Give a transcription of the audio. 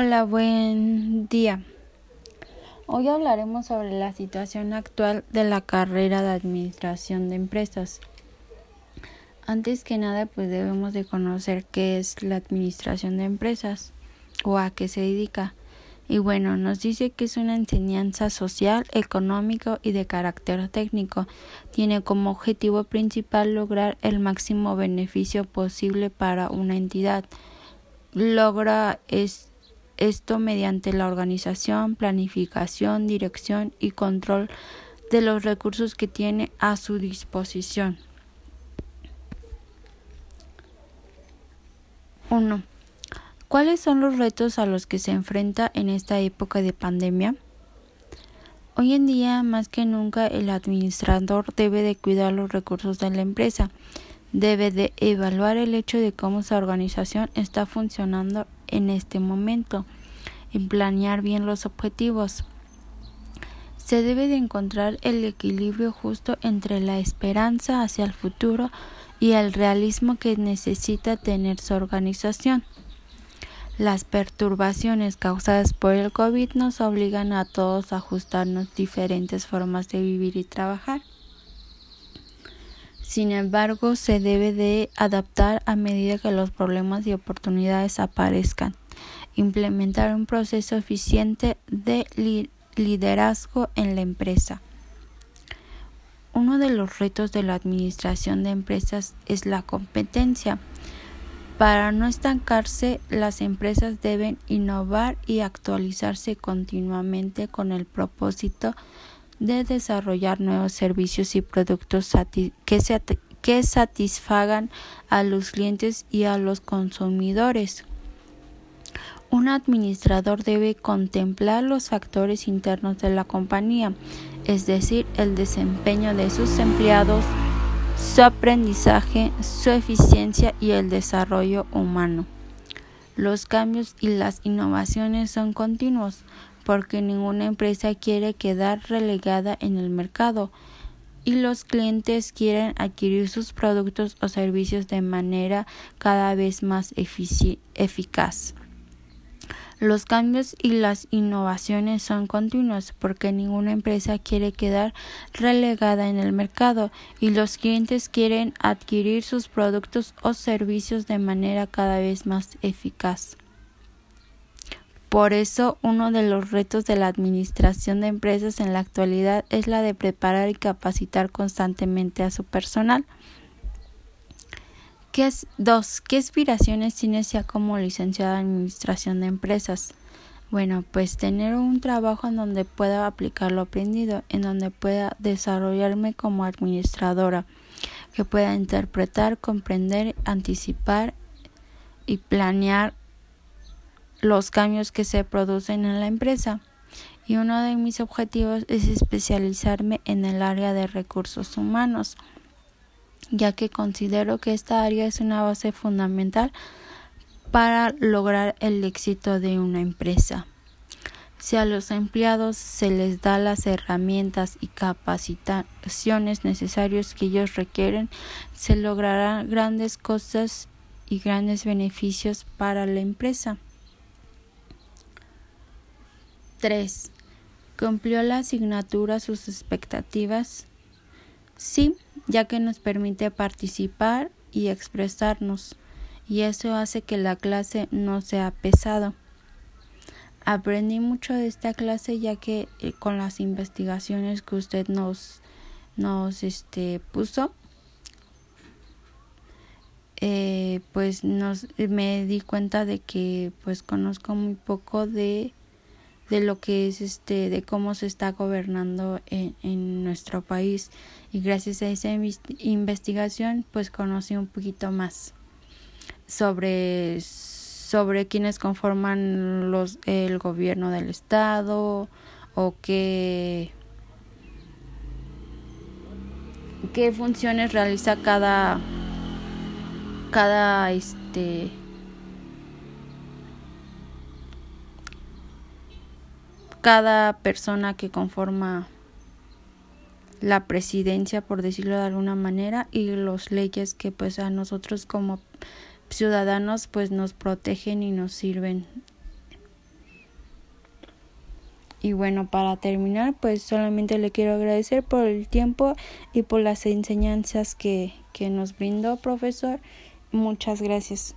Hola, buen día. Hoy hablaremos sobre la situación actual de la carrera de administración de empresas. Antes que nada, pues debemos de conocer qué es la administración de empresas o a qué se dedica. Y bueno, nos dice que es una enseñanza social, económico y de carácter técnico. Tiene como objetivo principal lograr el máximo beneficio posible para una entidad. Logra es esto mediante la organización, planificación, dirección y control de los recursos que tiene a su disposición. 1. ¿Cuáles son los retos a los que se enfrenta en esta época de pandemia? Hoy en día, más que nunca, el administrador debe de cuidar los recursos de la empresa, debe de evaluar el hecho de cómo su organización está funcionando en este momento y planear bien los objetivos. Se debe de encontrar el equilibrio justo entre la esperanza hacia el futuro y el realismo que necesita tener su organización. Las perturbaciones causadas por el COVID nos obligan a todos a ajustarnos diferentes formas de vivir y trabajar. Sin embargo, se debe de adaptar a medida que los problemas y oportunidades aparezcan. Implementar un proceso eficiente de liderazgo en la empresa. Uno de los retos de la administración de empresas es la competencia. Para no estancarse, las empresas deben innovar y actualizarse continuamente con el propósito de desarrollar nuevos servicios y productos que, que satisfagan a los clientes y a los consumidores. Un administrador debe contemplar los factores internos de la compañía, es decir, el desempeño de sus empleados, su aprendizaje, su eficiencia y el desarrollo humano. Los cambios y las innovaciones son continuos, porque ninguna empresa quiere quedar relegada en el mercado y los clientes quieren adquirir sus productos o servicios de manera cada vez más eficaz. Los cambios y las innovaciones son continuos porque ninguna empresa quiere quedar relegada en el mercado y los clientes quieren adquirir sus productos o servicios de manera cada vez más eficaz. Por eso, uno de los retos de la administración de empresas en la actualidad es la de preparar y capacitar constantemente a su personal. ¿Qué es, dos, ¿qué aspiraciones tienes ya como licenciada en administración de empresas? Bueno, pues tener un trabajo en donde pueda aplicar lo aprendido, en donde pueda desarrollarme como administradora, que pueda interpretar, comprender, anticipar y planear los cambios que se producen en la empresa. Y uno de mis objetivos es especializarme en el área de recursos humanos, ya que considero que esta área es una base fundamental para lograr el éxito de una empresa. Si a los empleados se les da las herramientas y capacitaciones necesarias que ellos requieren, se lograrán grandes cosas y grandes beneficios para la empresa. 3. ¿Cumplió la asignatura sus expectativas? Sí, ya que nos permite participar y expresarnos, y eso hace que la clase no sea pesado. Aprendí mucho de esta clase ya que eh, con las investigaciones que usted nos nos este puso eh, pues nos me di cuenta de que pues conozco muy poco de de lo que es este de cómo se está gobernando en, en nuestro país. Y gracias a esa investigación pues conocí un poquito más sobre sobre quienes conforman los el gobierno del estado o qué qué funciones realiza cada cada este cada persona que conforma la presidencia por decirlo de alguna manera y los leyes que pues a nosotros como ciudadanos pues nos protegen y nos sirven Y bueno, para terminar, pues solamente le quiero agradecer por el tiempo y por las enseñanzas que, que nos brindó, profesor. Muchas gracias.